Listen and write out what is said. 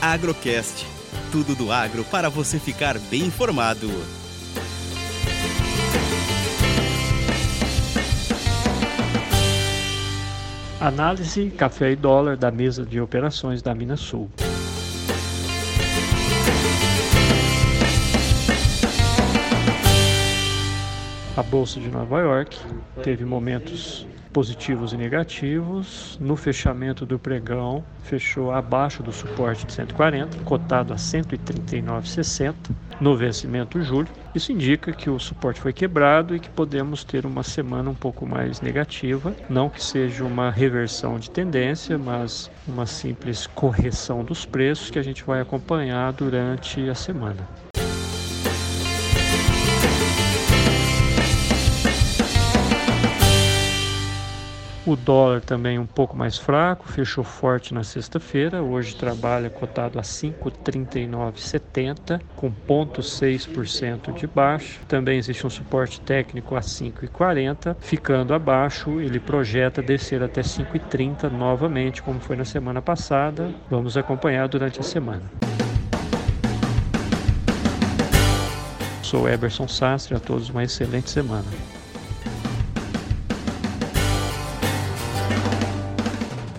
Agrocast. Tudo do agro para você ficar bem informado. Análise café e dólar da mesa de operações da Minas Sul. A Bolsa de Nova York teve momentos positivos e negativos. No fechamento do pregão, fechou abaixo do suporte de 140, cotado a 139,60 no vencimento julho. Isso indica que o suporte foi quebrado e que podemos ter uma semana um pouco mais negativa, não que seja uma reversão de tendência, mas uma simples correção dos preços que a gente vai acompanhar durante a semana. O dólar também um pouco mais fraco, fechou forte na sexta-feira. Hoje trabalha cotado a 5,3970, com 0,6% de baixa. Também existe um suporte técnico a 5,40. Ficando abaixo, ele projeta descer até 5,30 novamente, como foi na semana passada. Vamos acompanhar durante a semana. Sou Eberson Sastre, a todos uma excelente semana.